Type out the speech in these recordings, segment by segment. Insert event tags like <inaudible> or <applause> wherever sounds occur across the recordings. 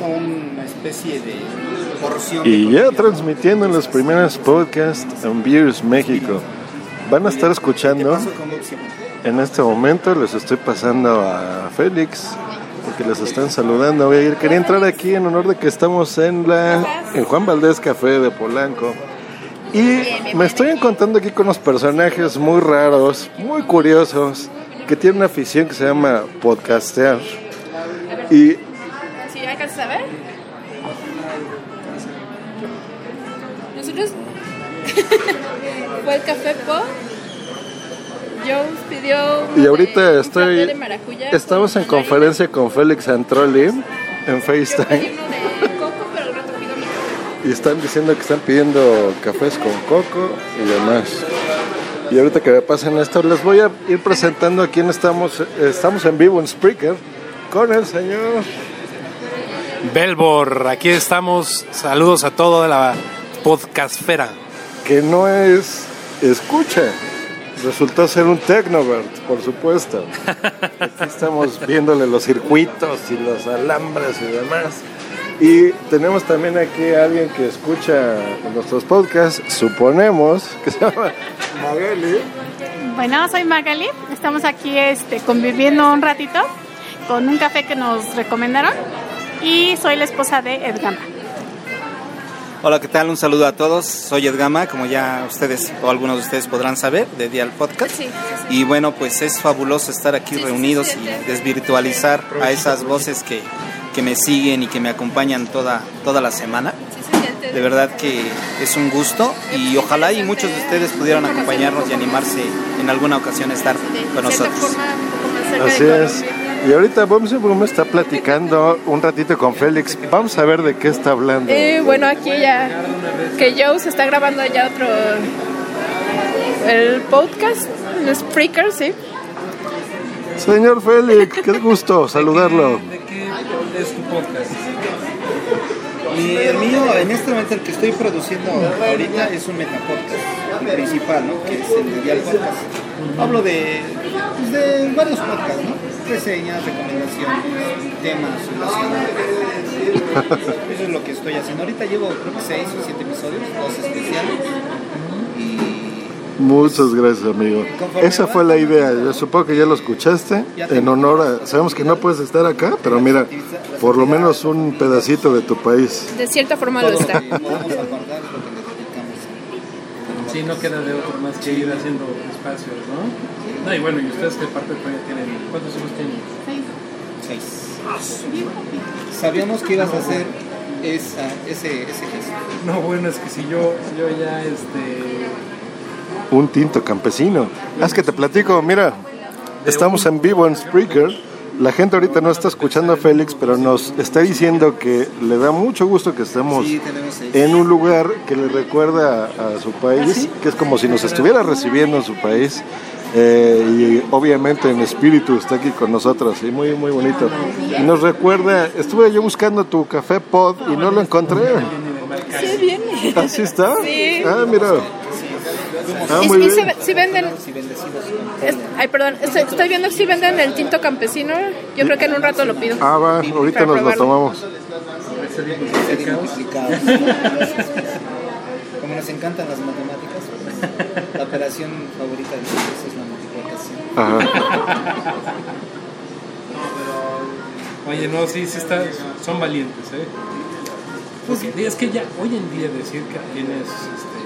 Una especie de porción. Y ya transmitiendo en los primeros podcasts en Beers México. Van a estar escuchando. En este momento les estoy pasando a Félix porque les están saludando. Voy a ir. Quería entrar aquí en honor de que estamos en la en Juan Valdés Café de Polanco. Y me estoy encontrando aquí con unos personajes muy raros, muy curiosos, que tienen una afición que se llama podcastear. Y ¿Sí alcanzas a ver? Nosotros <laughs> fue el café pop. Joe pidió Y ahorita de- estoy. de maracuyá Estamos en conferencia con Félix Antrolli en FaceTime. Y están diciendo que están pidiendo cafés con coco y demás. Y ahorita que me pasen esto, les voy a ir presentando a quién estamos. Estamos en vivo en Spreaker con el señor. Belbor, aquí estamos. Saludos a toda la podcastfera. que no es escucha. Resultó ser un Technovert, por supuesto. <laughs> Aquí estamos viéndole los circuitos y los alambres y demás. Y tenemos también aquí a alguien que escucha nuestros podcasts, suponemos, que se llama Magali. Bueno, soy Magali. Estamos aquí este, conviviendo un ratito con un café que nos recomendaron y soy la esposa de Edgama. Hola, ¿qué tal? Un saludo a todos. Soy Edgama, como ya ustedes o algunos de ustedes podrán saber, de Dial Podcast. Sí, sí, Y bueno, pues es fabuloso estar aquí reunidos y desvirtualizar a esas voces que, que me siguen y que me acompañan toda, toda la semana. De verdad que es un gusto y ojalá y muchos de ustedes pudieran acompañarnos y animarse en alguna ocasión a estar con nosotros. Así es. Y ahorita vamos, vamos a estar platicando un ratito con Félix. Vamos a ver de qué está hablando. Eh, bueno, aquí ya que Joe se está grabando ya otro el podcast, el Spreaker, sí. Señor Félix, qué gusto saludarlo. ¿De qué es tu podcast? Y el mío, en este momento, el que estoy produciendo ahorita es un metapodcast principal, ¿no? Que es el de Podcast. Hablo de, pues, de varios podcasts, ¿no? Reseñas, recomendaciones, temas relacionados. <laughs> Eso es lo que estoy haciendo. Ahorita llevo, creo que seis o siete episodios, dos especiales. Y Muchas gracias, amigo. Esa fue la idea. Yo supongo que ya lo escuchaste. En honor a. Sabemos que no puedes estar acá, pero mira, por lo menos un pedacito de tu país. De cierta forma lo está. Sí, no queda de otro más que ir haciendo espacios, ¿no? No, y bueno, y ustedes que parte de España tienen, ¿cuántos hijos tienen? Seis. Sabíamos que ibas a hacer esa, ese, ese gesto. No, bueno, es que si yo, yo ya, este... Un tinto campesino. Haz que te platico, mira. Estamos en vivo en Spreaker. La gente ahorita no está escuchando a Félix, pero nos está diciendo que le da mucho gusto que estemos seis. en un lugar que le recuerda a su país, que es como si nos estuviera recibiendo en su país. Eh, y obviamente en espíritu está aquí con nosotros y muy muy bonito y nos recuerda estuve yo buscando tu café pod y no lo encontré Sí, viene. así está Sí. ah mira ah Y, muy y ve- si venden. es- ay, perdón, estoy, estoy viendo si venden el tinto campesino. Yo creo que en un rato lo pido. ah va ahorita nos lo tomamos. Como nos encantan las matemáticas, <laughs> la operación favorita de nosotros es la multiplicación. Ajá. Oye, no, sí, sí está, son valientes, ¿eh? Porque es que ya, hoy en día decir que tienes, este,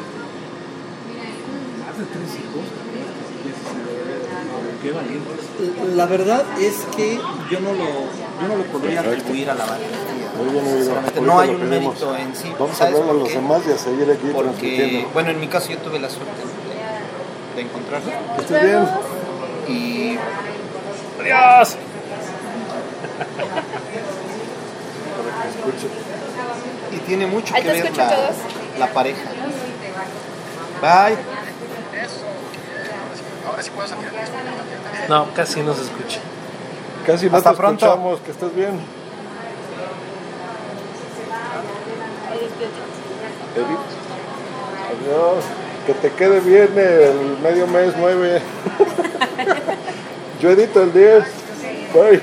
más de tres hijos, es, qué valientes. La verdad es que yo no lo, yo no lo podría atribuir a la valentía. Sinceramente, No hay un mérito en sí. Vamos a ¿Sabes hablar a los demás y a seguir aquí Porque, bueno, en mi caso yo tuve la suerte de, de encontrarlo. ¿Estás bien? Y ¡Adiós! Y tiene mucho que ver la, todos. la pareja. Bye. No, casi no se escucha. Casi no Hasta te pronto. escuchamos, que estés bien. Edith. Adiós. Que te quede bien el medio mes 9. <laughs> Yo edito el 10. Bye.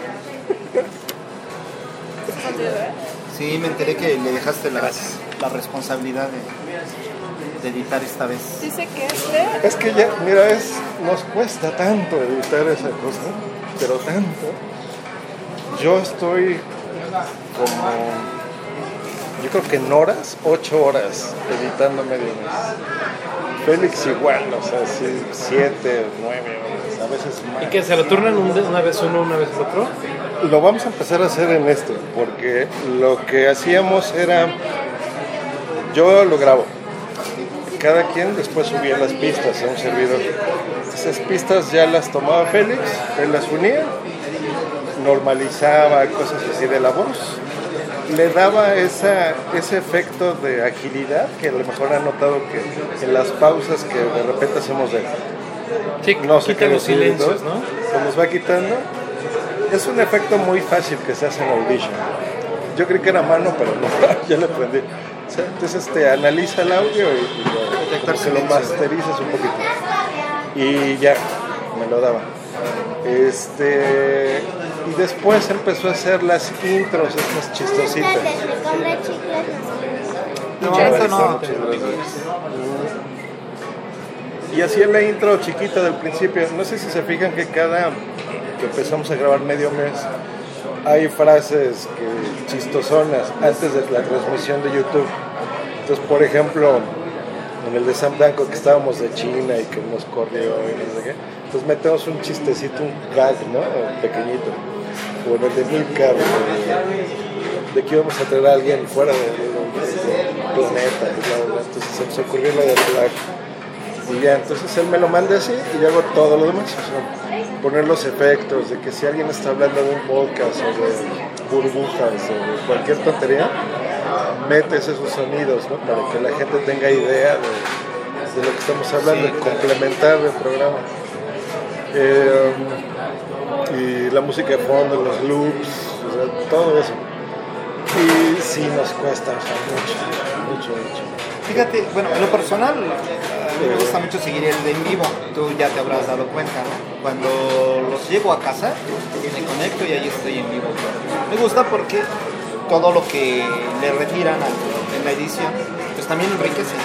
Sí, me enteré que le dejaste la, la responsabilidad de, de editar esta vez. Dice que este. Es que ya, mira, es, nos cuesta tanto editar esa cosa, pero tanto. Yo estoy como, yo creo que en horas, ocho horas editando medio mes. Félix igual, o sea, sí, siete, nueve horas, a veces más. ¿Y que se lo turnan una vez uno, una vez otro? Lo vamos a empezar a hacer en esto, porque lo que hacíamos era, yo lo grabo, cada quien después subía las pistas a un servidor. Esas pistas ya las tomaba Félix, él las unía, normalizaba cosas así de la voz, le daba esa, ese efecto de agilidad que a lo mejor han notado que en las pausas que de repente hacemos de Sí, no sé quita qué los silencios, ¿no? Se nos va quitando. Es un efecto muy fácil que se hace en Audition. Yo creí que era mano, pero no, <laughs> ya le aprendí. O sea, entonces te analiza el audio y, y lo, que lo masterizas un poquito. Y ya, me lo daba. Este, y después empezó a hacer las intros, estas chistositas. No, eso no. Y hacía la intro chiquita del principio. No sé si se fijan que cada que empezamos a grabar medio mes hay frases que chistosonas antes de la transmisión de YouTube. Entonces, por ejemplo, en el de Sam Danko que estábamos de China y que nos corrió y no sé qué, entonces metemos un chistecito, un gag, ¿no? Pequeñito. O en el de de, de que íbamos a traer a alguien fuera de, de- del planeta. Entonces se nos ocurrió lo del flag. Y ya, entonces él me lo manda así y yo hago todo lo demás. O sea, poner los efectos de que si alguien está hablando de un podcast o de burbujas o de cualquier tontería, metes esos sonidos, ¿no? Para que la gente tenga idea de, de lo que estamos hablando y complementar el programa. Eh, y la música de fondo, los loops, o sea, todo eso. Y sí nos cuesta, o sea, mucho, mucho, mucho. Fíjate, bueno, en lo personal, a mí me gusta mucho seguir el de en vivo. Tú ya te habrás dado cuenta, ¿no? Cuando los llego a casa, me conecto y ahí estoy en vivo. Me gusta porque todo lo que le retiran al- en la edición, pues también enriquece.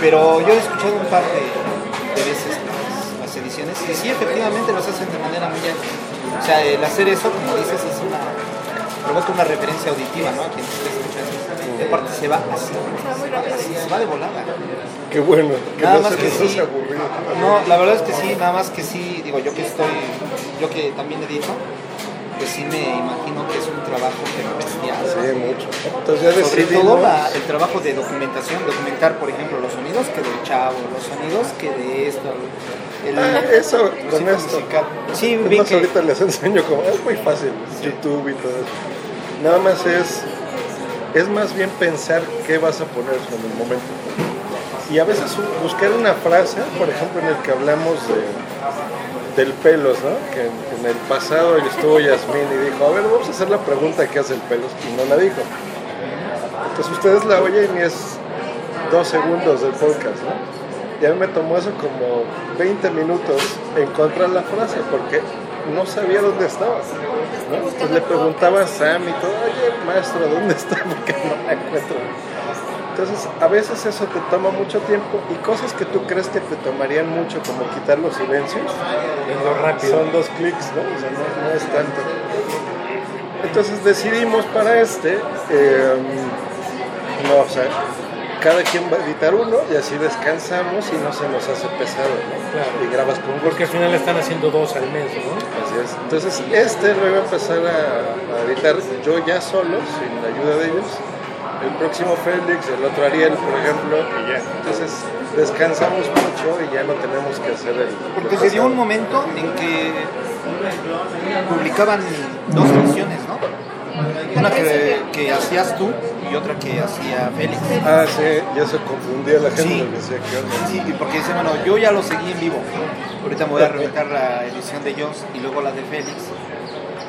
Pero yo he escuchado un par de, de veces y sí, efectivamente los hacen de manera muy ágil. O sea, el hacer eso, como dices, es una provoca una referencia auditiva, ¿no? A quien esté escuchando. Y aparte se va así, así, se va de volada. Qué bueno, que Nada no más se que nos sí. aburrido. No, la verdad es que sí, nada más que sí, digo, yo que estoy, yo que también edito, pues sí me imagino que es un trabajo pero bestial. Sí, mucho. Entonces ya Sobre decidimos. todo la- el trabajo de documentación, documentar, por ejemplo, los sonidos que del chavo, los sonidos que de esto, el, Ah, eso, con esto. musical. Sí, Es vi más, que, ahorita les enseño cómo. Es muy fácil, YouTube y todo eso. Nada más es. Es más bien pensar qué vas a poner en el momento. Y a veces buscar una frase, por ejemplo, en el que hablamos de, del pelos, ¿no? Que en, el pasado estuvo Yasmín y dijo, a ver, vamos a hacer la pregunta que hace el pelos, y no la dijo. Entonces ustedes la oyen y es dos segundos del podcast, ¿no? Y a mí me tomó eso como 20 minutos encontrar la frase, porque no sabía dónde estaba. ¿no? Entonces le preguntaba a Sam y todo, oye, maestro, ¿dónde está? <laughs> Porque no la encuentro. Entonces, a veces eso te toma mucho tiempo y cosas que tú crees que te tomarían mucho, como quitar los silencios, Lo rápido. son dos clics, ¿no? O sea, no, no es tanto. Entonces decidimos para este, eh, no, o sea, cada quien va a editar uno y así descansamos y no se nos hace pesado, ¿no? Claro. Y grabas con gusto. Porque al final están haciendo dos al mes, ¿no? Así es. Entonces, este lo iba a empezar a, a editar yo ya solo, sin la ayuda de ellos. El próximo Félix, el otro Ariel, por ejemplo, y ya. Entonces, descansamos mucho y ya no tenemos que hacer el. porque se dio un momento en que publicaban dos ediciones, ¿no? Una que, que hacías tú y otra que hacía Félix. Ah, sí, ya se confundía la gente. Sí. decía. Sí, y porque dice, bueno, yo ya lo seguí en vivo. Ahorita me voy a <laughs> reventar la edición de Joss y luego la de Félix.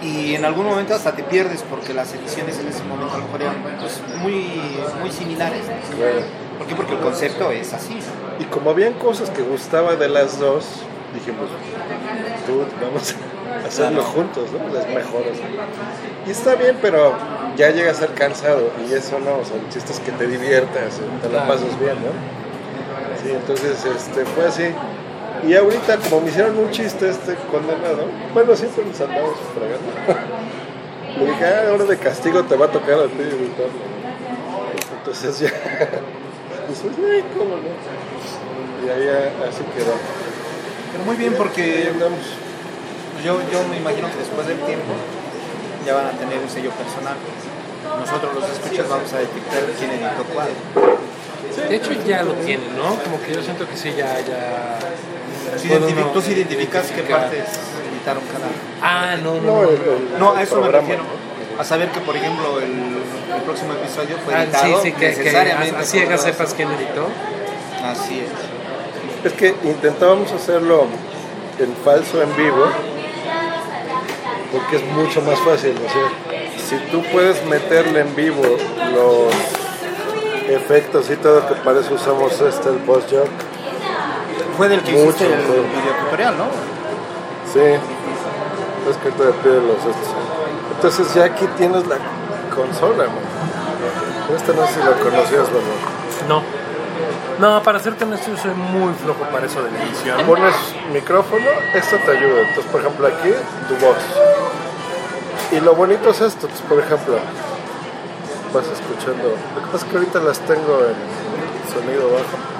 Y en algún momento hasta te pierdes porque las ediciones en ese momento a lo mejor eran pues, muy, muy similares. ¿no? Claro. ¿Por qué? Porque el concepto es así. Y como habían cosas que gustaba de las dos, dijimos, dude, vamos a hacerlo juntos, ¿no? Las mejores. Y está bien, pero ya llega a ser cansado y eso no, o sea, el chiste es que te diviertas, te la pasas bien, ¿no? Sí, entonces este, fue así. Y ahorita, como me hicieron un chiste este condenado, bueno, siempre nos andamos fregando. <laughs> Le dije, ah, ahora de castigo te va a tocar a ti editarlo. Entonces ya, <laughs> ay, ¿cómo no? Y ahí ah, así quedó. Pero muy bien Ahí porque andamos. yo, yo me imagino que después del tiempo ya van a tener un sello personal. Nosotros los escuchas vamos a detectar quién editó cuál. De hecho ya lo tienen, ¿no? Como que yo siento que sí, ya, ya... Uno tú identificas qué partes editaron cada Ah, no, no, No, no. el, el- No, a eso me programa, refiero. ¿no? A saber que, por ejemplo, el, el próximo episodio fue Ah, editado sí, sí, que, que necesariamente a a ciegas por- sepas quién editó. Así es. Es que intentábamos hacerlo en falso en vivo porque es mucho más fácil. O sea, si tú puedes meterle en vivo los efectos y todo, que para eso usamos este, el post joke. Fue del que Mucho hiciste el video tutorial, ¿no? Sí, es que te pide los estos. Entonces ya aquí tienes la consola, man. Esta no sé si la conocías, ¿verdad? No. No, para serte honesto, yo soy muy flojo para eso de la edición. pones micrófono, esto te ayuda. Entonces, por ejemplo, aquí tu voz. Y lo bonito es esto, pues, por ejemplo, vas escuchando. Lo que pasa es que ahorita las tengo en sonido bajo.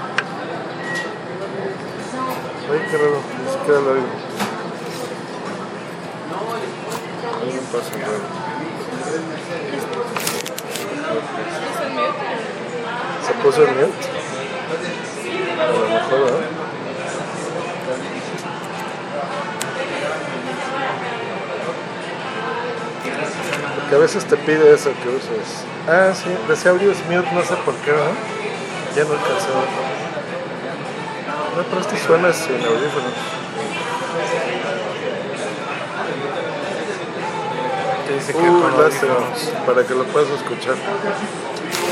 Ay, qué raro, ni siquiera lo oigo. Algo pasa, raro. ¿Se puso en mute? A lo mejor, ¿no? Porque a veces te pide eso que uses. Ah, sí, audio es mute, no sé por qué, ¿no? Ya no alcancé a verlo. No, pero este suena sin audífonos. Te dice que Uh, con para que lo puedas escuchar.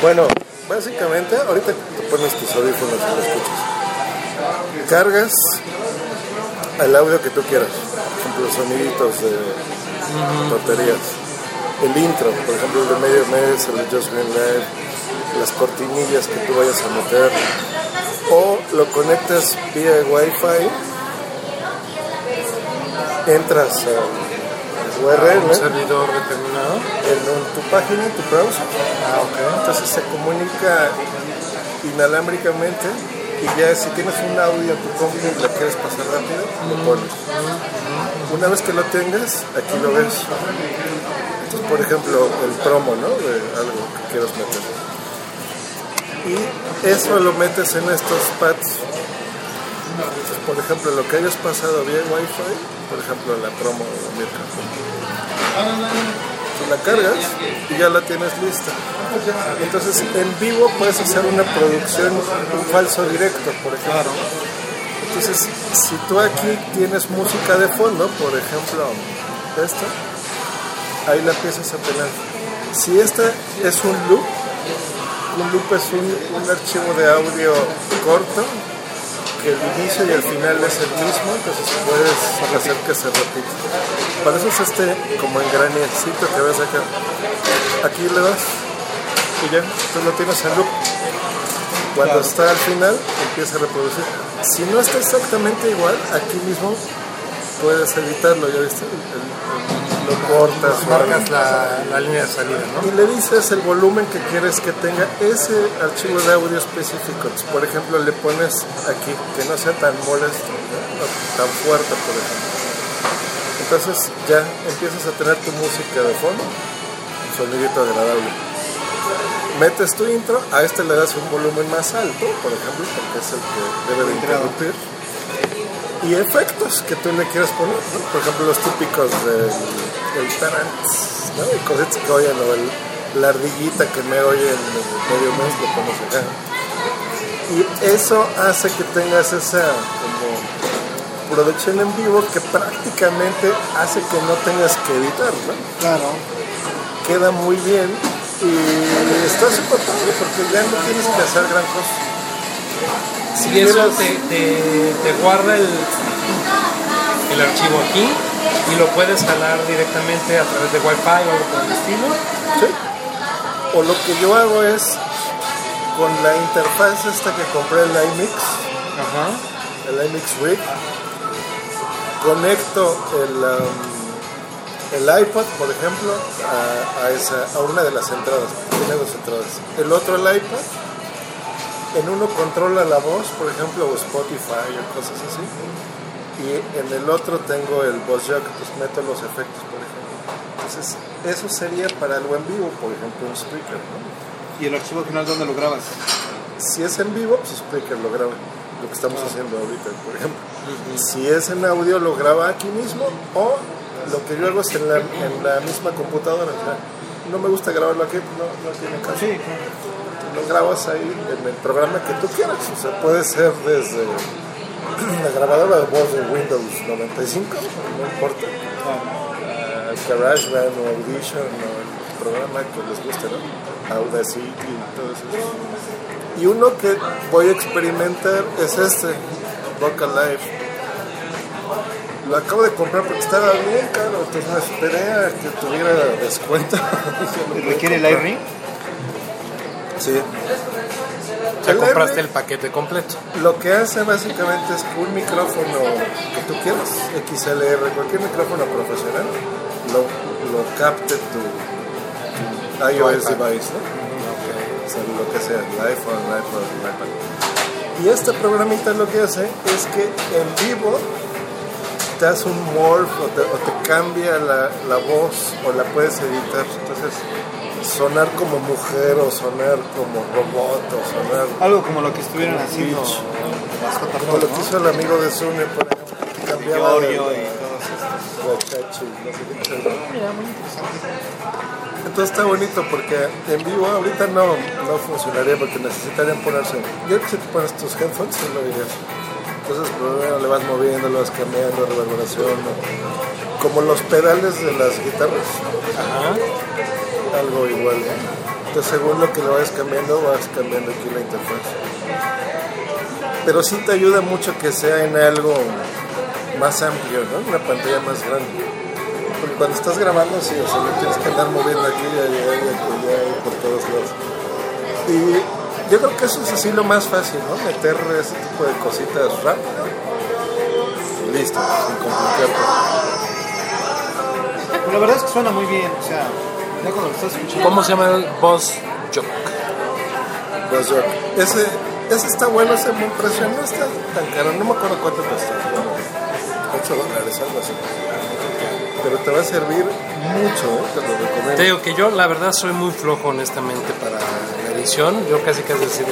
Bueno, básicamente, ahorita te pones tus audífonos y lo escuchas. Cargas el audio que tú quieras. Por ejemplo, soniditos de tonterías. El intro, por ejemplo, el de medio mes, el de Just Green Live, las cortinillas que tú vayas a meter. O lo conectas vía Wi-Fi, entras al URL Un servidor determinado. en tu página, en tu browser. Entonces se comunica inalámbricamente y ya si tienes un audio en tu compu y lo quieres pasar rápido, lo pones. Una vez que lo tengas, aquí lo ves. Entonces, por ejemplo, el promo, ¿no? De algo que quieras meter. Y eso lo metes en estos pads. Por ejemplo, lo que hayas pasado vía Wi-Fi, por ejemplo, la promo de Mirka. Tú la cargas y ya la tienes lista. Entonces, en vivo puedes hacer una producción, un falso directo, por ejemplo. Entonces, si tú aquí tienes música de fondo, por ejemplo, esta, ahí la empiezas a tener. Si esta es un loop, un loop es un, un archivo de audio corto que el inicio y el final es el mismo, entonces puedes hacer que se repita. Para eso es este como engranecito que ves acá. Aquí le das y ya, tú lo tienes en loop. Cuando está al final, empieza a reproducir. Si no está exactamente igual, aquí mismo puedes editarlo, ya viste, El- el- lo cortas Marcas la, la línea de salida, ¿no? y le dices el volumen que quieres que tenga ese archivo de audio específico. Entonces, por ejemplo, le pones aquí que no sea tan molesto, ¿no? Tan fuerte, por ejemplo. Entonces ya empiezas a tener tu música de fondo, un sonidito agradable. Metes tu intro, a este le das un volumen más alto, por ejemplo, porque es el que debe de interrumpir. Y efectos que tú le quieras poner, ¿no? por ejemplo, los típicos del el tarant, ¿no? Y cositas que oyen, o el- la ardillita que me oye en el medio mes, lo pones acá. Y eso hace que tengas esa como producción en vivo que prácticamente hace que no tengas que editar, ¿no? Claro. Queda muy bien y está súper padre porque ya no tienes que hacer gran cosa. Si eso te, te- te guarda el, el archivo aquí y lo puedes jalar directamente a través de Wi-Fi o algo por el estilo. Sí. O lo que yo hago es con la interfaz esta que compré el iMix, Ajá. el iMix Rig, conecto el, um, el iPod, por ejemplo, a, a esa, a una de las entradas. Tiene dos entradas. El otro, el iPod, en uno controla la voz, por ejemplo, o Spotify o cosas así. Y en el otro tengo el voice jack, pues meto los efectos, por ejemplo. Entonces, eso sería para algo en vivo, por ejemplo, un speaker, ¿no? ¿Y el archivo final dónde lo grabas? Si es en vivo, pues Spreaker lo graba, lo que estamos haciendo ahorita, por ejemplo. Si es en audio, lo graba aquí mismo o lo que yo hago es en la, en la misma computadora. o sea, no me gusta grabarlo aquí, pues no, no tiene caso. Sí, Lo grabas ahí en el programa que tú quieras. O sea, puede ser desde la grabadora de voz de Windows 95, no importa. a GarageBand o Audition o el programa que les guste, ¿no? Audacity y todo eso. Y uno que voy a experimentar es este, Vocal Live. Lo acabo de comprar porque estaba bien caro, entonces me esperé a que tuviera descuento. ¿Requiere el iRing? Sí. Ya El compraste el paquete completo. Lo que hace básicamente es que un micrófono que tú quieras, XLR, cualquier micrófono profesional, lo, lo capte tu, tu iOS device, ¿no? O sea, lo que sea, el iPhone, el iPod, el iPad. Y este programita lo que hace es que en vivo te hace un morph o te, o te cambia la, la voz o la puedes editar. Entonces, sonar como mujer o sonar como robot o sonar Algo como lo que estuvieron haciendo como lo que hizo el amigo de Sune, por ejemplo, que cambiaba de. Entonces está bonito porque en vivo ahorita no, no funcionaría porque necesitarían ponerse. Yo creo que si te pones tus headphones, sí lo dirías. Entonces primero le vas moviendo, le vas cambiando, reverberación. ¿no? Como los pedales de las guitarras. Algo igual. ¿no? Entonces según lo que le vayas cambiando, vas cambiando aquí la interfaz. Pero sí te ayuda mucho que sea en algo más amplio, ¿no? Una pantalla más grande. Porque cuando estás grabando, sí, o sea, le tienes que andar moviendo aquí allá allá y por todos lados. Y yo creo que eso es así lo más fácil, ¿no? Meter ese tipo de cositas rápido. Listo, sin complicarte. La verdad es que suena muy bien, o sea, ¿Cómo se llama el Boss Jock? Pues yo, ese, ese está bueno, ese me impresionó, no está tan caro, no me acuerdo cuánto cuesta. 8 dólares, algo así. Pero te va a servir mucho, ¿eh? te lo recomiendo. Te digo que yo, la verdad, soy muy flojo, honestamente, para la edición. Yo casi casi decido.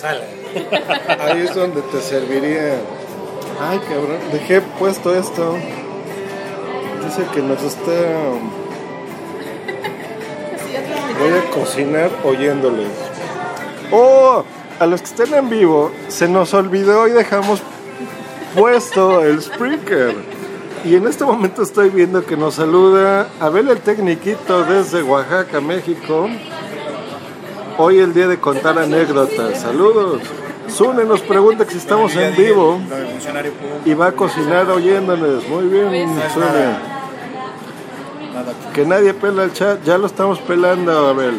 Sale. <laughs> Ahí es donde te serviría. Ay, cabrón, dejé puesto esto. Dice que nos está. Voy a cocinar oyéndoles. ¡Oh! A los que estén en vivo, se nos olvidó y dejamos puesto el Spreaker. Y en este momento estoy viendo que nos saluda Abel el Tecniquito desde Oaxaca, México. Hoy el día de contar anécdotas. Saludos. Sune nos pregunta que si estamos en vivo y va a cocinar oyéndonos. Muy bien, Sune. Que nadie pela el chat, ya lo estamos pelando, Abel.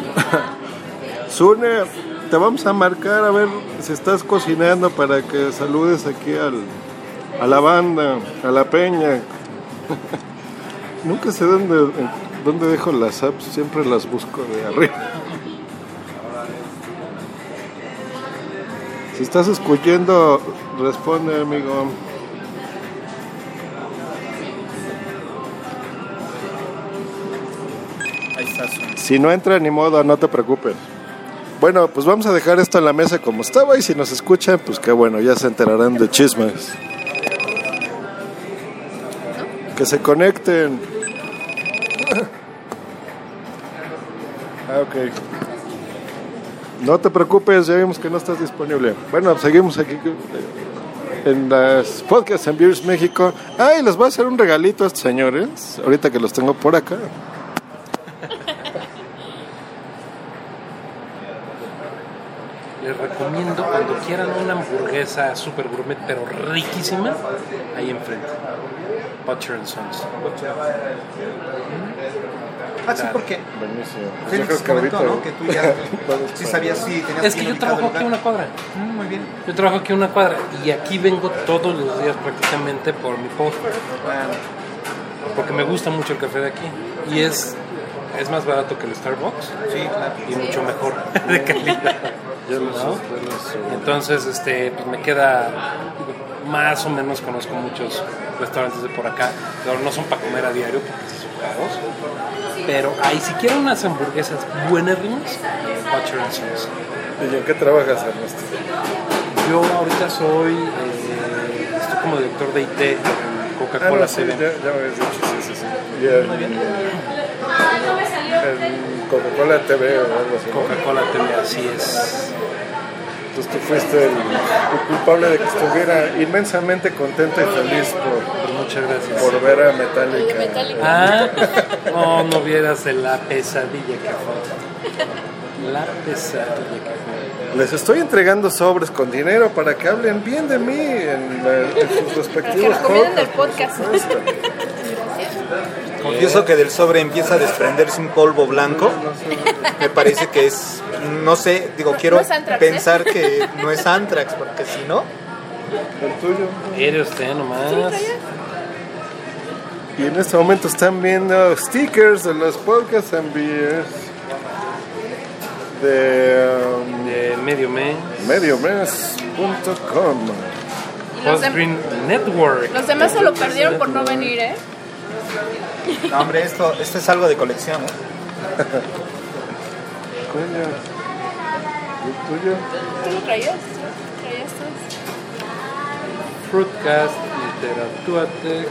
<laughs> Sune, te vamos a marcar a ver si estás cocinando para que saludes aquí al, a la banda, a la peña. <laughs> Nunca sé dónde, dónde dejo las apps, siempre las busco de arriba. Si estás escuchando, responde, amigo. Si no entra ni modo, no te preocupes. Bueno, pues vamos a dejar esto en la mesa como estaba y si nos escuchan, pues qué bueno, ya se enterarán de chismes. Que se conecten. Ok. No te preocupes, ya vimos que no estás disponible. Bueno, seguimos aquí en las podcasts en Beers México. Ay, les voy a hacer un regalito a estos señores, ahorita que los tengo por acá. Les recomiendo cuando quieran una hamburguesa super gourmet pero riquísima, ahí enfrente. Butcher and Sons. Ah, sí, porque Buenísimo. Yo Félix creo que comentó, ahorita- ¿no? Que tú ya <laughs> sí sabías si tenías Es que yo trabajo aquí una cuadra. Mm, Muy bien. Yo trabajo aquí a una cuadra y aquí vengo todos los días prácticamente por mi post. Bueno, Porque me gusta mucho el café de aquí. Y es, es más barato que el Starbucks sí, claro. y mucho mejor <laughs> de calidad. Ya los- ¿no? los- Entonces, este, pues me queda, más o menos conozco muchos restaurantes de por acá, pero no son para comer a diario porque sí son caros. Pero ahí si quieren unas hamburguesas buenas, Butcher and Sons. ¿Y en qué trabajas, Ernesto? Yo ahorita soy, eh, estoy como director de IT en Ah, Coca-Cola no, sí, TV. ya, ya me habías dicho, sí, sí, sí. Y en, Coca-Cola TV o algo así. Coca-Cola TV, así es. Entonces tú fuiste el, el culpable de que estuviera inmensamente contento y feliz por, Pues muchas gracias. por ver a Metallica. Ah, no, no vieras de la pesadilla que fue. La pesadilla que fue. Les estoy entregando sobres con dinero para que hablen bien de mí en, la- en sus Que respectivos recomienden el podcasts. podcast. Confieso que del sobre empieza a desprenderse un polvo blanco. Me parece que es, no sé, digo, quiero No ¿eh? pensar que no es Antrax, porque si no, El tuyo. Eres usted nomás. Y en este momento están viendo stickers de los podcasts and beers de um, De medio mes. mediomes.com. Los, dem- Network. los demás se lo perdieron por no venir, ¿eh? No, hombre, esto, esto es algo de colección. ¿eh? Coño. ¿Y el tuyo? ¿Tú lo traías? ¿Traías tú? Fruitcast, Literatúate.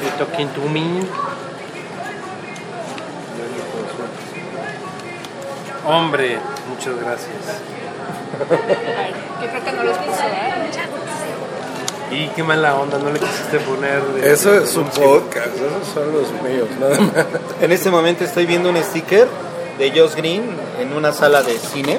You talking to me? Hombre, muchas gracias. Yo creo que no los puso, ¿eh? Y qué mala onda, no le quisiste poner. de- Eso es un podcast, esos son los míos, nada más. En este momento estoy viendo un sticker de Josh Green en una sala de cine.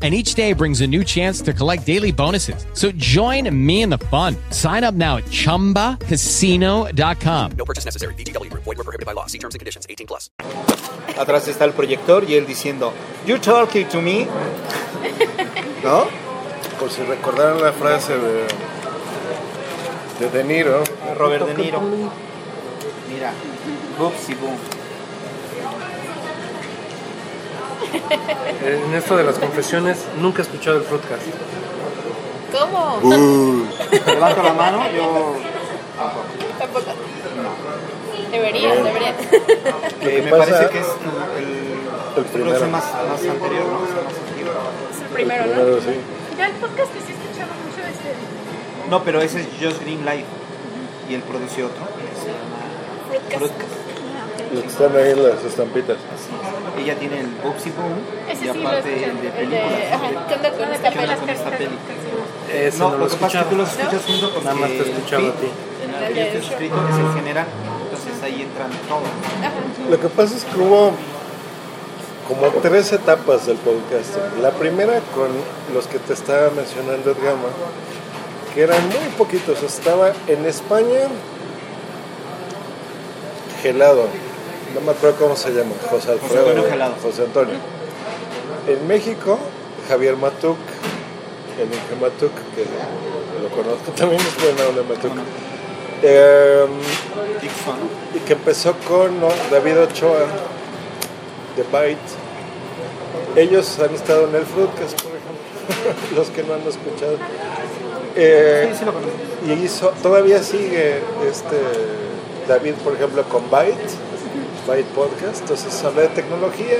And each day brings a new chance to collect daily bonuses. So join me in the fun. Sign up now at chumbacasino.com. No purchase necessary. VGW Group. Void were prohibited by law. See terms and conditions. 18 plus. Atrás está el proyector y él diciendo, You talking to me? <laughs> ¿No? Por si recordaron la frase de, de De Niro. Robert De Niro. Mira, boopsie boom. En esto de las confesiones, nunca he escuchado el podcast. ¿Cómo? <laughs> Levanto la mano, yo Tampoco. Deberías, deberías. que me pasa- parece que es tu, el, El primero. más, más anterior, ¿no? Sea, más antigua. Es el primero, ¿no? Primero, sí. Ya el podcast que sí escuchaba mucho este. No, pero ese es Josh Green Live y él produció otro. que se llama Fruitcast. Los que están ahí en las estampitas. Ella tiene el Boopsie Boom Ese y sí lo aparte escuché. el de El películas. de. Ajá, ¿qué onda con esta ¿Qué onda peli? Ese No, no, lo he que pasa es que tú los escuchas junto porque Nada más te he escuchado a ti. El que yo escrito es el general, entonces ahí entran todos. Lo que pasa es que hubo como tres etapas del podcasting. La primera con los que te estaba mencionando Edgama, que eran muy poquitos. Estaba en España, Gelado, no me acuerdo cómo se llama, José Alfredo. Antonio Gelado. José Antonio. En México, Javier Matuk, el Inge Matuk, que lo conozco también, es buena onda Matuk. Eh, y que empezó con ¿no? David Ochoa, de Byte. Ellos han estado en el Fruitcast, por ejemplo, <laughs> los que no han escuchado. Eh, Sí, sí lo conozco. y hizo, todavía sigue este David, por ejemplo, con Byte, Byte Podcast, entonces habla de tecnología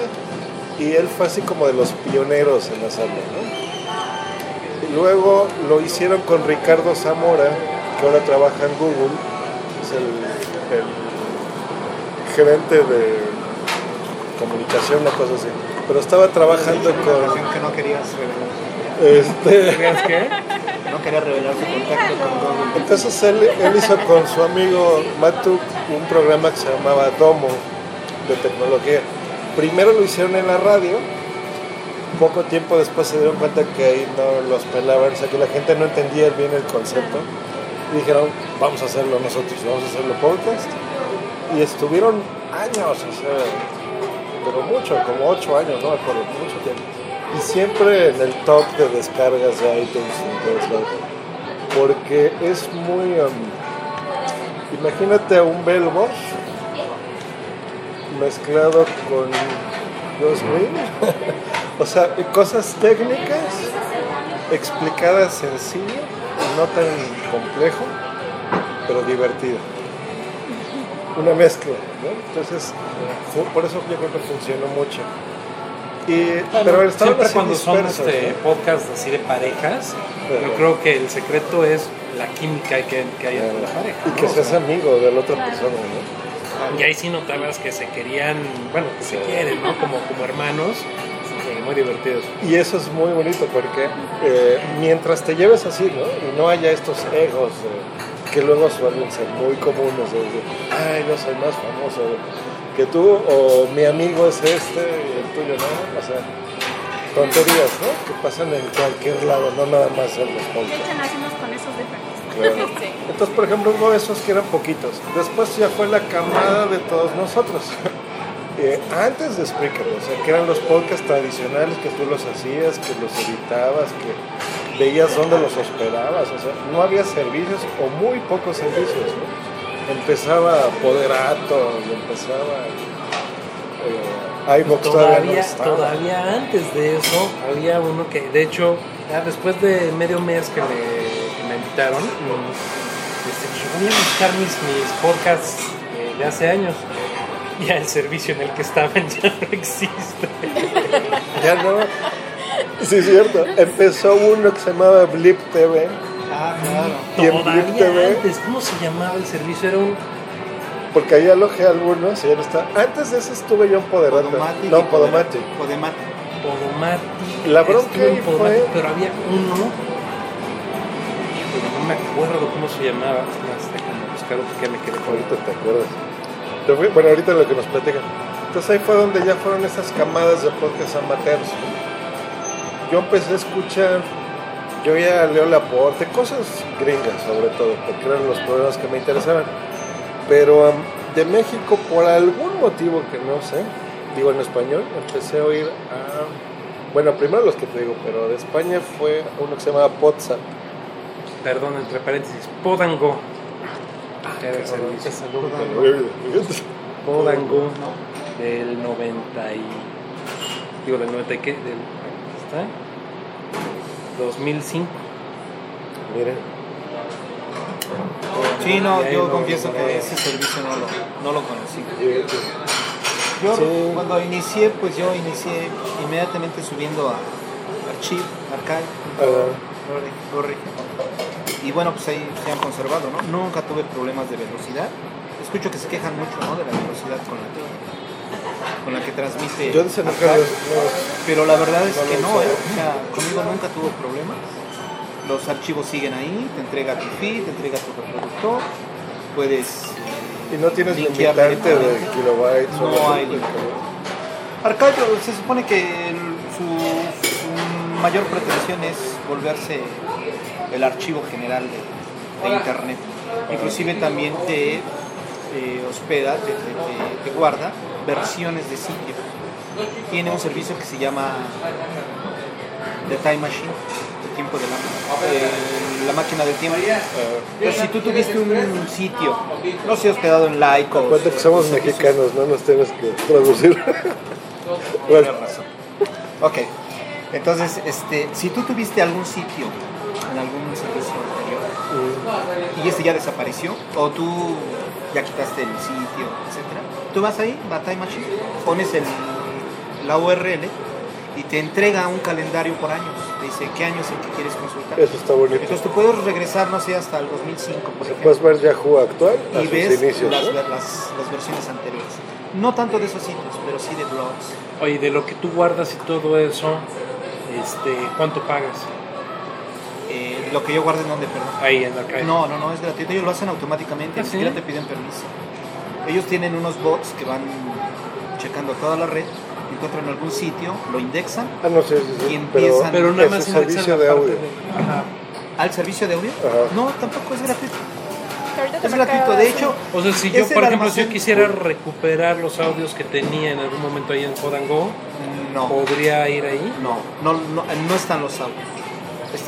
y él fue así como de los pioneros en hacerlo, ¿no? Y luego lo hicieron con Ricardo Zamora, que ahora trabaja en Google, es el, el gerente de comunicación, una cosa así. Pero estaba trabajando con... que no querías revelar. Este, qué? No quería revelar su contacto con Google. Entonces él, él hizo con su amigo Matuk un programa que se llamaba Domo de tecnología. Primero lo hicieron en la radio, poco tiempo después se dieron cuenta que ahí no los pelaban, o sea que la gente no entendía bien el concepto. Y dijeron, vamos a hacerlo nosotros, vamos a hacerlo podcast. Y estuvieron años, o sea, pero mucho, como ocho años, no me acuerdo, mucho tiempo. Y siempre en el top de descargas de iTunes y todos lados. Porque es muy... um, imagínate a un Belbosch mezclado con Joss Green. <laughs> o sea, cosas técnicas explicadas sencillo, no tan complejo, pero divertido. Una mezcla, ¿no? Entonces, por eso yo creo que funcionó mucho. Y, pero estaban Siempre cuando son este, ¿no? podcasts así de parejas, yo creo que el secreto es la química que, que hay entre la pareja. Y que seas amigo de la otra persona, ¿no? Y ahí sí notabas que se querían, bueno, que se quieren, ¿no? Como, como hermanos, eh, muy divertidos. Y eso es muy bonito porque eh, mientras te lleves así, ¿no? Y no haya estos egos eh, que luego suelen ser muy comunes, de, de, ay, yo soy más famoso que tú, o mi amigo es este y el tuyo no, o sea, tonterías, ¿no? Que pasan en cualquier lado, no nada más en los podcasts. ¿Qué con esos detalles? Sí. Entonces, por ejemplo, hubo esos que eran poquitos. Después ya fue la camada de todos nosotros. <laughs> Eh, antes de Spreaker, o sea, que eran los podcasts tradicionales que tú los hacías, que los editabas, que veías dónde los hospedabas, o sea, no había servicios o muy pocos servicios, ¿no? Empezaba Poderato, y empezaba eh, iVoox todavía, no Todavía, estaba. todavía antes de eso, había uno que, de hecho, ya después de medio mes que me invitaron, este, yo voy a buscar mis, mis podcasts eh, de hace años. Ya el servicio en el que estaban <laughs> ya no existe. <laughs> Ya no. Sí, es cierto. Empezó uno que se llamaba Blip TV. Ah, claro. Y en Blip TV, antes, ¿cómo se llamaba el servicio? Era un porque ahí alojé algunos y ya no está. Antes de ese estuve yo en Poderato. Podomatic No, Podomatic. Podomatic. Podomatic. La bronca ahí fue- Pero había uno. No me acuerdo cómo se llamaba. Déjame buscarlo porque me quedé Ahorita te acuerdas. Bueno, ahorita lo que nos platican. Entonces ahí fue donde ya fueron esas camadas de podcast amateurs. Yo empecé a escuchar, yo ya leo Laporte, cosas gringas sobre todo, porque eran los programas que me interesaban. Pero am, de México, por algún motivo que no sé, digo en español, empecé a oír a... Bueno, primero los que te digo, pero de España fue uno que se llamaba Podzap. Perdón, entre paréntesis. Podango. Era el servicio. Podango. Del 90 y... Digo, del 90 y qué? Del, ¿Está? 2005. Miren. Sí, no, yo confieso que ese servicio no lo, no lo conocí. Yo Sí. cuando inicié, pues yo inicié inmediatamente subiendo a Archive, Archive, Ajá. Gorri. Y bueno, pues ahí se han conservado, ¿no? Nunca tuve problemas de velocidad. Escucho que se quejan mucho, ¿no? De la velocidad con la que, con la que transmite. Yo de ese nunca Archive. los- los- Pero la verdad es que no. ¿eh? O sea, conmigo nunca tuvo problemas. Los archivos siguen ahí, te entrega tu feed, te entrega tu reproductor, puedes... Y no tienes limitante de kilobytes. o No algo hay. Archive se supone que el- su, su mayor pretensión es volverse el archivo general de, de internet. Inclusive también te eh, hospeda, te, te- te- te guarda versiones de sitio. Tiene un servicio que se llama The Time Machine, el tiempo de la, eh, la máquina del tiempo. Entonces, si tú tuviste un sitio, no sé, hospedado en Laico. Cuenta que somos mexicanos, no nos tienes que traducir. <laughs> Tienes razón. Ok, entonces, este, si tú tuviste algún sitio en algún servicio anterior y este ya desapareció, o tú ya quitaste el sitio, etcétera, tú vas ahí, va a Time Machine, pones el, la URL y te entrega un calendario por años. Te dice qué año es el que quieres consultar. Eso está bonito. Entonces tú puedes regresar, no sé, hasta el 2005, por ejemplo Puedes ver Yahoo actual a y sus ves inicios. las, ¿no? las- las versiones anteriores. No tanto de esos sitios, pero sí de blogs. Oye, de lo que tú guardas y todo eso, este, ¿cuánto pagas? Lo que yo guardo en donde, perdón. Ahí en Archive. No, no, no, es gratuito. Ellos lo hacen automáticamente, ¿Ah, ni sí? siquiera te piden permiso. Ellos tienen unos bots que van checando toda la red, encuentran algún sitio, lo indexan Ah, no sé, sí, sí, y pero, empiezan. Pero nada es más servicio la de audio. de- Ajá. ¿Al servicio de audio? Ajá. No, tampoco es gratuito. Es gratuito. De hecho, O sea, si yo, por ejemplo, si yo quisiera recuperar los audios que tenía en algún momento ahí en Codango, No. ¿podría ir ahí? No, no, no, no están los audios.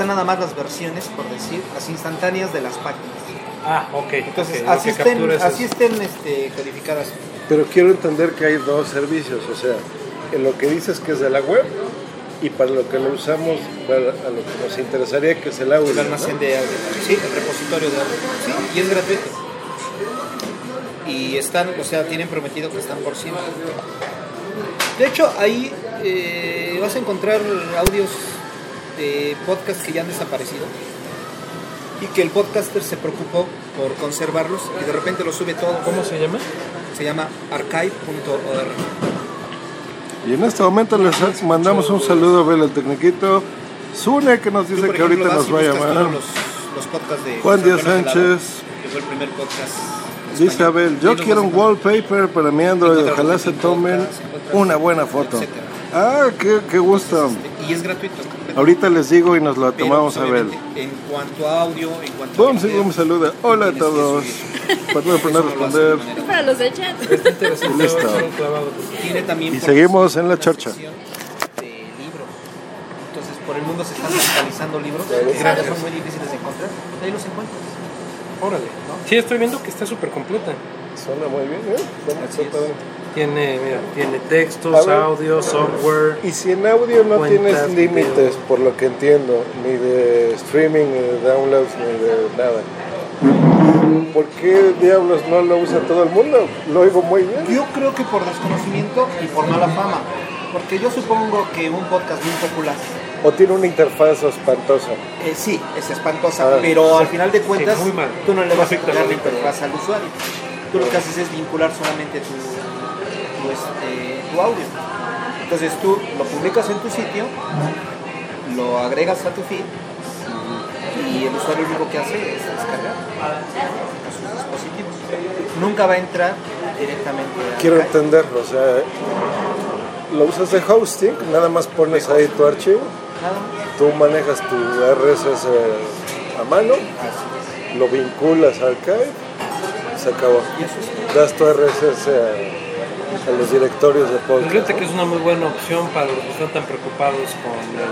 Están nada más las versiones, por decir, las instantáneas de las páginas. Ah, ok. Entonces, así estén, así es- estén este, codificadas. Pero quiero entender que hay dos servicios, o sea, en lo que dices que es de la web y para lo que lo usamos, para a lo que nos interesaría que es el audio. El almacén ¿no? de audio. Sí, el repositorio de audio. Sí, y es gratuito. Y están, o sea, tienen prometido que están por siempre. De hecho, ahí eh, vas a encontrar audios de podcasts que ya han desaparecido y que el podcaster se preocupó por conservarlos y de repente los sube todo. ¿Cómo se llama? Se llama archive.org. Y en este momento les mandamos un saludo a Bel el Tecniquito. Sune que nos dice que ejemplo, ahorita nos va a llamar. Los, los podcasts de Juan Díaz Sánchez. que fue el primer podcast. Dice. Abel, yo quiero un wallpaper para mi Android, ojalá se tomen una buena foto. etcétera. Ah, qué, qué gusto. Y es gratuito. Ahorita les digo y nos lo Pero, tomamos a ver. En cuanto a audio, en cuanto Boom, a sí, video, boom, saluda. Hola a todos. <laughs> no hace de responder. Es para los del chat. <laughs> Listo. Tiene también Y seguimos en la chorcha. de libro. Entonces, por el mundo se están digitalizando libros que Gracias. son muy difíciles de encontrar. Ahí los encuentras. Órale. Sí, estoy viendo que está súper completa. Suena muy bien, ¿eh? Suena- Así es. suena- Tiene, mira, tiene textos, ver. audio, software. Y si en audio no Cuentas, tienes límites, por lo que entiendo, ni de streaming, ni de downloads, ni de nada. ¿Por qué diablos no lo usa todo el mundo? Lo oigo muy bien. Yo creo que por desconocimiento y por mala fama. Porque yo supongo que un podcast muy popular, O tiene una interfaz espantosa. eh, sí, es espantosa, Ah. pero al final de cuentas Sí, muy mal. tú no le vas a Afecta cambiar la la interfaz al usuario. Tú lo que haces es vincular solamente tu, tu, este, tu audio. Entonces tú lo publicas en tu sitio, lo agregas a tu feed y el usuario lo único que hace es descargar a sus dispositivos. Nunca va a entrar directamente a Quiero entenderlo, o sea, lo usas de hosting, nada más pones ahí tu archivo, tú manejas tu RSS a mano, lo vinculas al Archive, se acabó. Das tu RSS a, a los directorios de Pues podcast. Fíjate que es una muy buena opción para los que están tan preocupados con el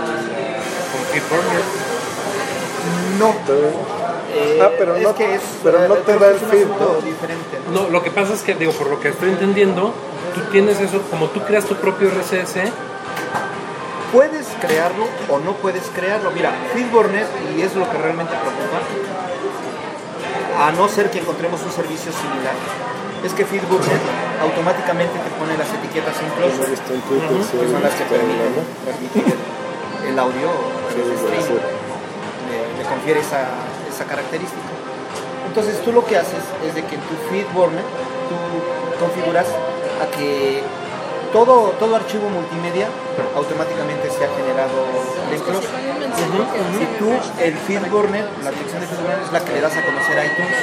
con Feedburner. No. Eh, Ah, pero es no- que es, pero no eh, te creo da el es un feed, ¿no? ¿no? No, lo que pasa es que, digo, por lo que estoy entendiendo, tú tienes eso, como tú creas tu propio RSS, Puedes crearlo o no puedes crearlo. Mira, Feedburner, y es lo que realmente preocupa, a no ser que encontremos un servicio similar, es que Feedburner automáticamente te pone las etiquetas incluso, que son las que permiten el, el audio streaming. sí. Le, le confiere esa, esa característica. Entonces tú lo que haces es de que en tu Feedburner tú configuras a que todo, todo archivo multimedia automáticamente sea generado en close. Si tú, el Feedburner, la dirección de Feedburner es la que le das a conocer a iTunes.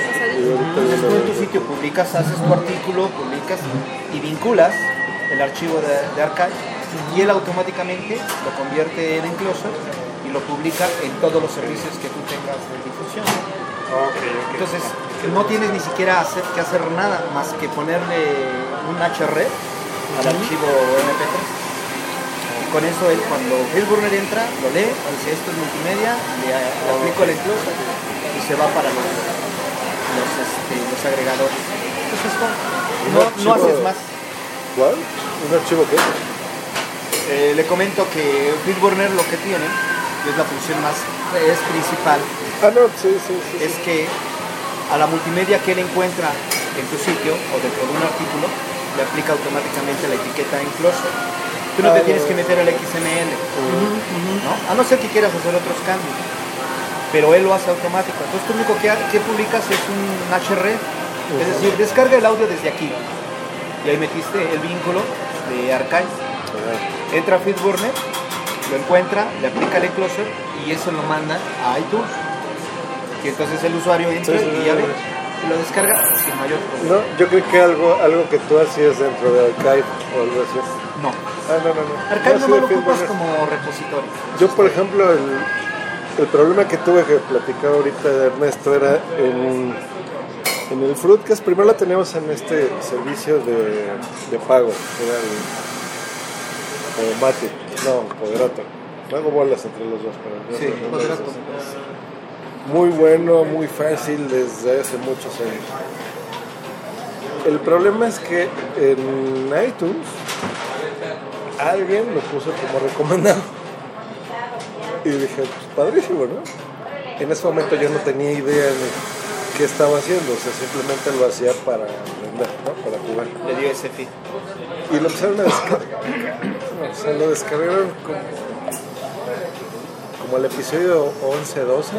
Entonces tú en tu sitio publicas, haces tu artículo, publicas y vinculas el archivo de, de archive y él automáticamente lo convierte en enclosure y lo publica en todos los servicios que tú tengas de difusión. Entonces, no tienes ni siquiera hacer- que hacer nada más que ponerle un HR al archivo MP3. Con eso él, cuando Phil Burner entra, lo lee, dice esto es multimedia, le, le aplico el enclosure y se va para los, los, este, los agregadores. Entonces, no, no, no haces más. ¿Cuál? ¿Un archivo qué? Eh, le comento que Phil Burner lo que tiene, que es la función más es principal, Ah, no, sí, sí, sí. es que a la multimedia que él encuentra en tu sitio o dentro de un artículo, le aplica automáticamente la etiqueta enclosure. Tú no Ah, te tienes no. que meter al XML, ¿no? A no ser que quieras hacer otros cambios. Pero él lo hace automático. Entonces tú lo único que, publicas es un HR, es decir, descarga el audio desde aquí. Y ahí metiste el vínculo de archive. Entra a Feedburner, lo encuentra, le aplica el enclosure y eso lo manda a iTunes. Y entonces el usuario entra Sí, sí, y ya ve, lo descarga sin mayor problema. No, yo creo que algo, algo que tú hacías dentro de Archive o algo así. No. Ah, no, no, no. Archive No, no lo ocupas como repositorio. Yo, por ejemplo, el, el problema que tuve que platicar ahorita de Ernesto era en, en el Fruitcast. Primero lo teníamos en este servicio de, de pago, era el Mati, no, Poderato. Hago bolas entre los dos, pero Sí, Poderato. Muy bueno, muy fácil desde hace muchos años. El problema es que en iTunes alguien lo puso como recomendado. Y dije, pues padrísimo, ¿no? En ese momento yo no tenía idea de qué estaba haciendo, o sea, simplemente lo hacía para aprender, ¿no? Para jugar. Le dio ese feed. Y lo empezaron a descargar. O sea, lo descargaron como, como el episodio 11, 12,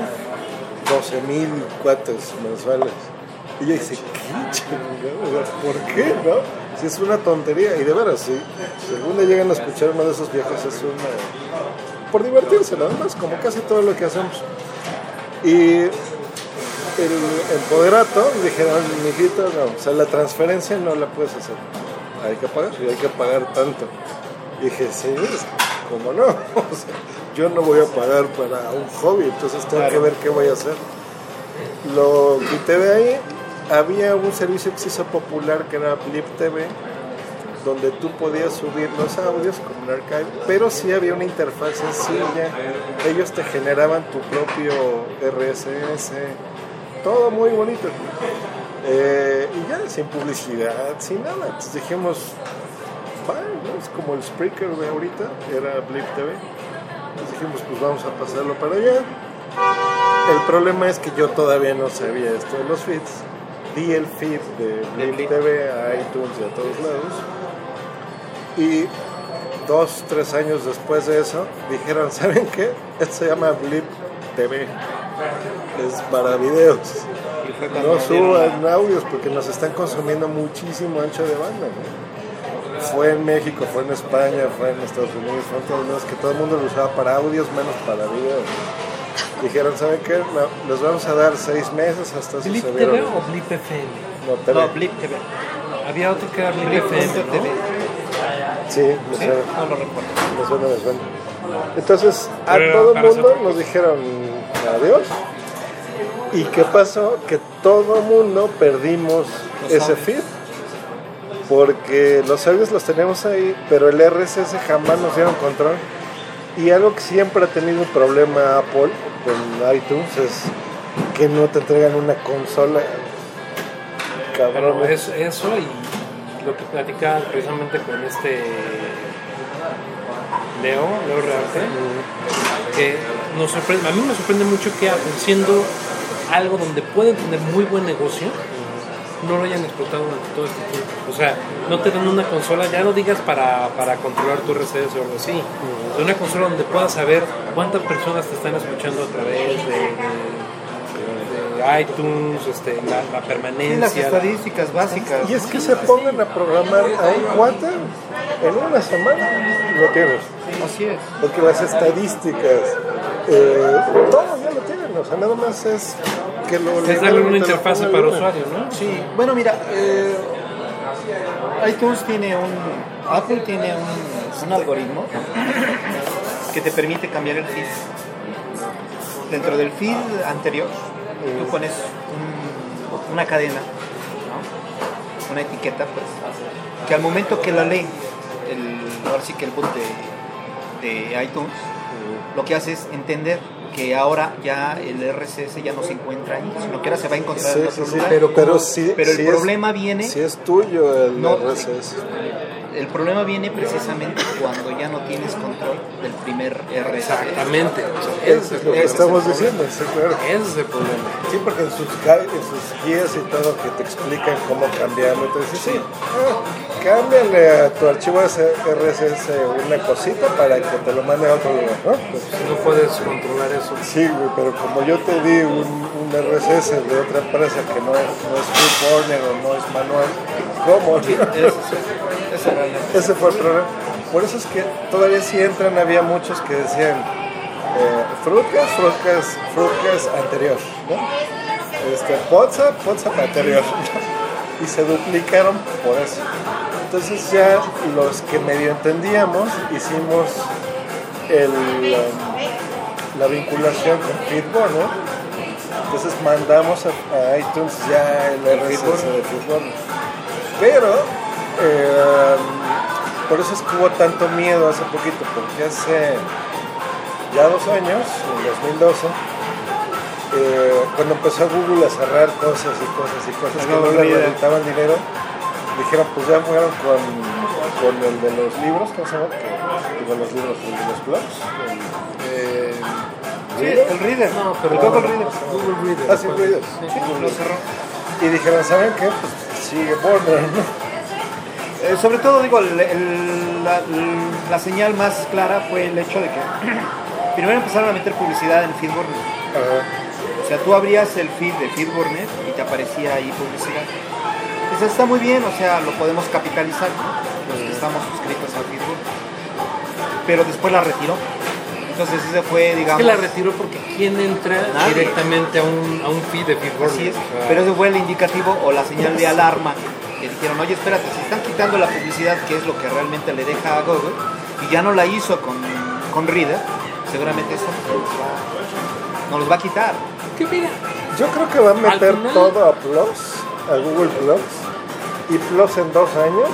12 mil cuates mensuales. Y yo dije, ¿qué chingado? ¿Por qué, no? Si es una tontería. Y de veras, sí. Si algún día llegan a escuchar uno de esos viejos, es una. Por divertirse, nada más, como casi todo lo que hacemos. Y el empoderato dijeron, mijito, no, o sea, la transferencia no la puedes hacer. Hay que pagar, y hay que pagar tanto. Y dije, sí, ¿cómo no? <laughs> O sea, yo no voy a pagar para un hobby, entonces tengo que ver qué voy a hacer. Lo quité de ahí. Había un servicio que se hizo popular que era Blip TV, donde tú podías subir los audios como un archive, pero sí había una interfaz sencilla. Ellos te generaban tu propio RSS, todo muy bonito. Eh, y ya sin publicidad, sin nada. Entonces dijimos, ¿no? es como el Spreaker de ahorita, era Blip TV. Entonces dijimos, pues vamos a pasarlo para allá. El problema es que yo todavía no sabía esto de los feeds. Di el feed de Blip TV a iTunes y a todos lados. Y dos, tres años después de eso, dijeron, <laughs> ¿saben qué? Esto se llama Blip TV. Es para videos. No suban audios porque nos están consumiendo muchísimo ancho de banda. ¿no? Fue en México, fue en España, fue en Estados Unidos, fue en todos lados que todo el mundo lo usaba para audios menos para videos. Dijeron, ¿saben qué? No, les vamos a dar seis meses hasta ¿Blip se TV o Blip FM? No, TV. No, Blip TV. Había otro que era Blip, Blip FM, punto ¿no? TV. Sí, me ¿Sí? suena. No lo recuerdo. Me suena, me suena. Entonces, a Pero todo el mundo nos dijeron adiós. ¿Y qué pasó? Que todo el mundo perdimos Los ese audios. feed. Porque los audios los tenemos ahí, pero el RSS jamás nos dieron control. Y algo que siempre ha tenido un problema Apple con iTunes es que no te entregan una consola. Cabrón. Bueno, eso, eso y lo que platicaba precisamente con este Leo, Leo Rearte, que nos sorprende, a mí me sorprende mucho que siendo algo donde pueden tener muy buen negocio, no lo hayan explotado durante todo este tiempo. O sea, no te dan una consola, ya no digas para, para controlar tu RCS o algo así, de una consola donde puedas saber cuántas personas te están escuchando a través de, de- de iTunes, este, la, la Sí, permanencia. las estadísticas básicas. Y es que se pongan a programar a un cuate en una semana lo tienes. Así es. Porque las estadísticas, eh, todo ya lo tienen, o sea, nada más es que lo Es darle una interfase para bien. usuario, ¿no? Sí, bueno, mira, eh, iTunes tiene un. Apple tiene un, un algoritmo que te permite cambiar el feed dentro del feed anterior, tú pones un- una cadena, ¿no? una etiqueta, pues, que al momento que la lee, el, ahora sí que el bot de, de iTunes, lo que hace es entender que ahora ya el RSS ya no se encuentra ahí, sino que ahora se va a encontrar Sí, en otro sí, lugar. pero, pero, sí, Pero el sí es- problema viene Si es tuyo el No, RSS. El problema viene precisamente cuando ya no tienes control del primer RSS. Exactamente. O sea, Es lo que ese estamos es diciendo, sí, claro. problema. Ese es el problema. Sí, porque en sus, gui- en sus guías y todo que te explican cómo cambiarlo, te dicen, sí, ah, cámbiale a tu archivo RSS una cosita para que te lo mande a otro lugar, ¿no? Pues, No puedes controlar eso. sí, güey, pero como yo te di un, un RSS de otra empresa que no es, no es o no es manual, ¿cómo? Ese era Ese fue el problema. Por eso es que todavía si entran, había muchos que decían eh, Fruitcast, Fruitcast, Fruitcast anterior, ¿no? Este, WhatsApp, WhatsApp anterior. y se duplicaron por eso. Entonces ya los que medio entendíamos hicimos el, um, la vinculación con Feedburner. Entonces mandamos a, a iTunes ya el RSS de Feedburner. Pero eh, por eso es que hubo tanto miedo hace poquito, porque hace ya dos años, en 2012, eh, cuando empezó Google a cerrar cosas y cosas y cosas que no le rentaban dinero, dijeron pues ya fueron con, con el de los libros, ¿cómo se llama? Que, digo, los libros, el de los blogs. el- Sí, el Reader. No, pero el Google Reader. Google Reader. Ah, sí, Reader. Sí, lo cerró. Y dijeron, ¿saben qué? Pues sigue Warner, ¿no? Eh, sobre todo, digo, el- el- la, la señal más clara fue el hecho de que <clears throat> primero empezaron a meter publicidad en Feedburner. O sea, tú abrías el feed de Feedburner y te aparecía ahí publicidad. Entonces está muy bien, o sea, lo podemos capitalizar, ¿no? los que estamos suscritos a Feedburner. Pero después la retiró. Entonces ese fue, Es digamos... que la retiró porque ¿quién entra Nadie. directamente a un, a un feed de Feedburner? Así es, O sea, pero ese fue el indicativo o la señal de alarma que dijeron, oye, espérate, si están quitando la publicidad, que es lo que realmente le deja a Google, y ya no la hizo con, con Reader, seguramente eso nos va, nos los va a quitar. que mira, Yo creo que va a meter final- todo a Plus, a Google Plus, y Plus en dos años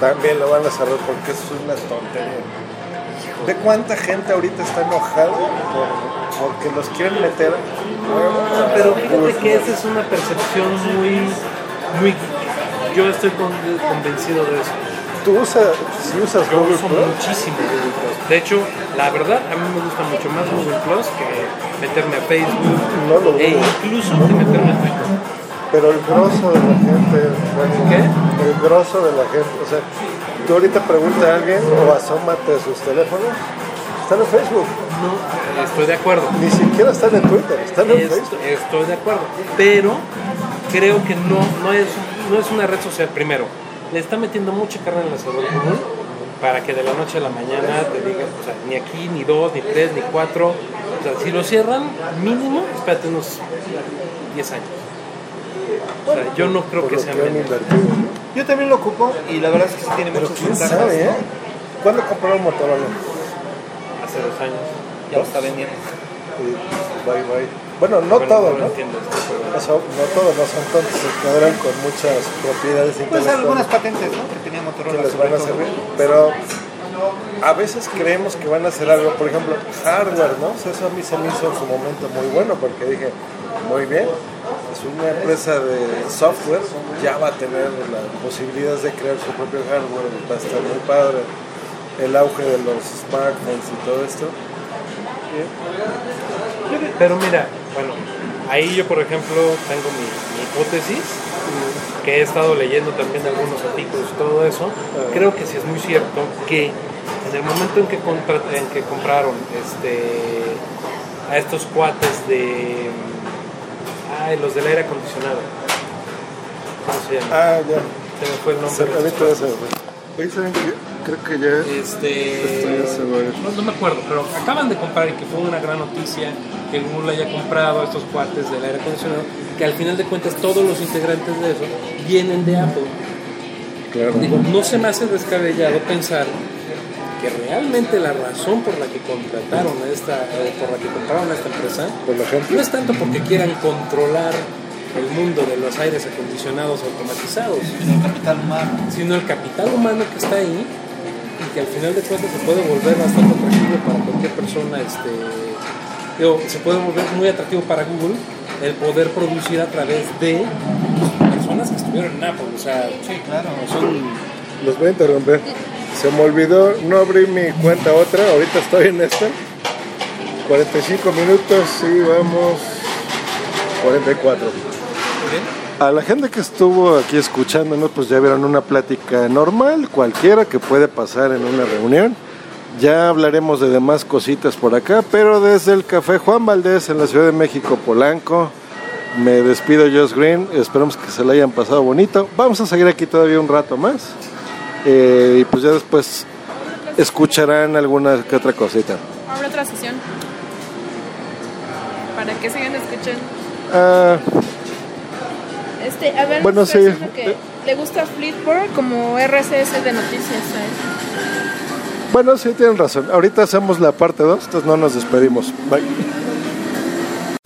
también lo van a cerrar porque es una tontería. ¿De cuánta gente ahorita está enojada por- porque los quieren meter? No, pero fíjate que esa es una percepción muy, muy... Yo estoy con- convencido de eso. ¿Tú usas, si usas Yo Google uso Plus? muchísimo Google Plus. De hecho, la verdad, a mí me gusta mucho más Google Plus que meterme a Facebook No lo e incluso que meterme a Twitter. Pero el grosso de la gente, bueno, ¿Qué? el grosso de la gente, o sea, tú ahorita pregunta a alguien o asómate a sus teléfonos, están en Facebook, No, estoy de acuerdo. ni siquiera están en Twitter, están en Est- Facebook. Estoy de acuerdo, pero creo que no, no, es, no es una red social primero. Le está metiendo mucha carne en el asador Google para que de la noche a la mañana te digan, o sea, ni aquí, ni dos, ni tres, ni cuatro. O sea, si lo cierran, mínimo, espérate unos 10 años. O sea, yo no creo que sea menos. Yo también lo ocupo y la verdad es que sí tiene Pero muchas quién ventajas. sabe, ¿eh? ¿no? ¿Cuándo compraron Motorola? Hace dos años. Ya lo está vendiendo. Bye bye. Bueno, no Bueno, todo, no ¿no? entiendo esto, pero- no todo, no son tontos, se quedarán con muchas propiedades Pues intelectuales. algunas patentes, ¿no? Que tenía que Motorola les sobre van a todo. servir, pero a veces creemos que van a hacer algo, por ejemplo, hardware, ¿no? O sea, eso a mí se me hizo en su momento muy bueno porque dije, muy bien, es una empresa de software, ya va a tener las posibilidades de crear su propio hardware, va a estar muy padre, el auge de los smartphones y todo esto. Pero mira, bueno, ahí yo por ejemplo tengo mi, mi hipótesis, que he estado leyendo también algunos artículos y todo eso. Creo que sí es muy cierto que en el momento en que, en que compraron este, a estos cuates de... Ay, los del aire acondicionado. ¿Cómo se llama? Ah, ya. Se me fue el Se, nombre. eso, güey. Oye, ¿saben qué? Creo que ya... Este, no, no me acuerdo, pero acaban de comprar y que fue una gran noticia que Google haya comprado a estos cuates del aire acondicionado, que al final de cuentas todos los integrantes de eso vienen de Apple. Claro. Digo, no se me hace descabellado pensar que realmente la razón por la que contrataron a esta, o por la que compraron a esta empresa, no es tanto porque quieran controlar el mundo de los aires acondicionados automatizados, sino el capital humano, sino el capital humano que está ahí y que al final de cuentas se puede volver bastante atractivo para cualquier persona, este, digo, se puede volver muy atractivo para Google el poder producir a través de personas que estuvieron en Apple, o sea, sí, claro, son Los voy a interrumpir. Se me olvidó, no abrí mi cuenta otra, ahorita estoy en esta. 45 minutos y vamos 44. A la gente que estuvo aquí escuchándonos, pues ya vieron una plática normal, cualquiera que puede pasar en una reunión. Ya hablaremos de demás cositas por acá, pero desde el Café Juan Valdés en la Ciudad de México, Polanco, me despido Josh Green, esperamos que se la hayan pasado bonito. Vamos a seguir aquí todavía un rato más eh, y pues ya después escucharán alguna que otra cosita. Ahora otra sesión. Para que sigan escuchando. Ah, Este, a ver, Bueno, sí. que le gusta Flipboard como RSS de noticias. ¿sabes? bueno, sí, tienen razón. Ahorita hacemos la parte 2, entonces no nos despedimos. Bye.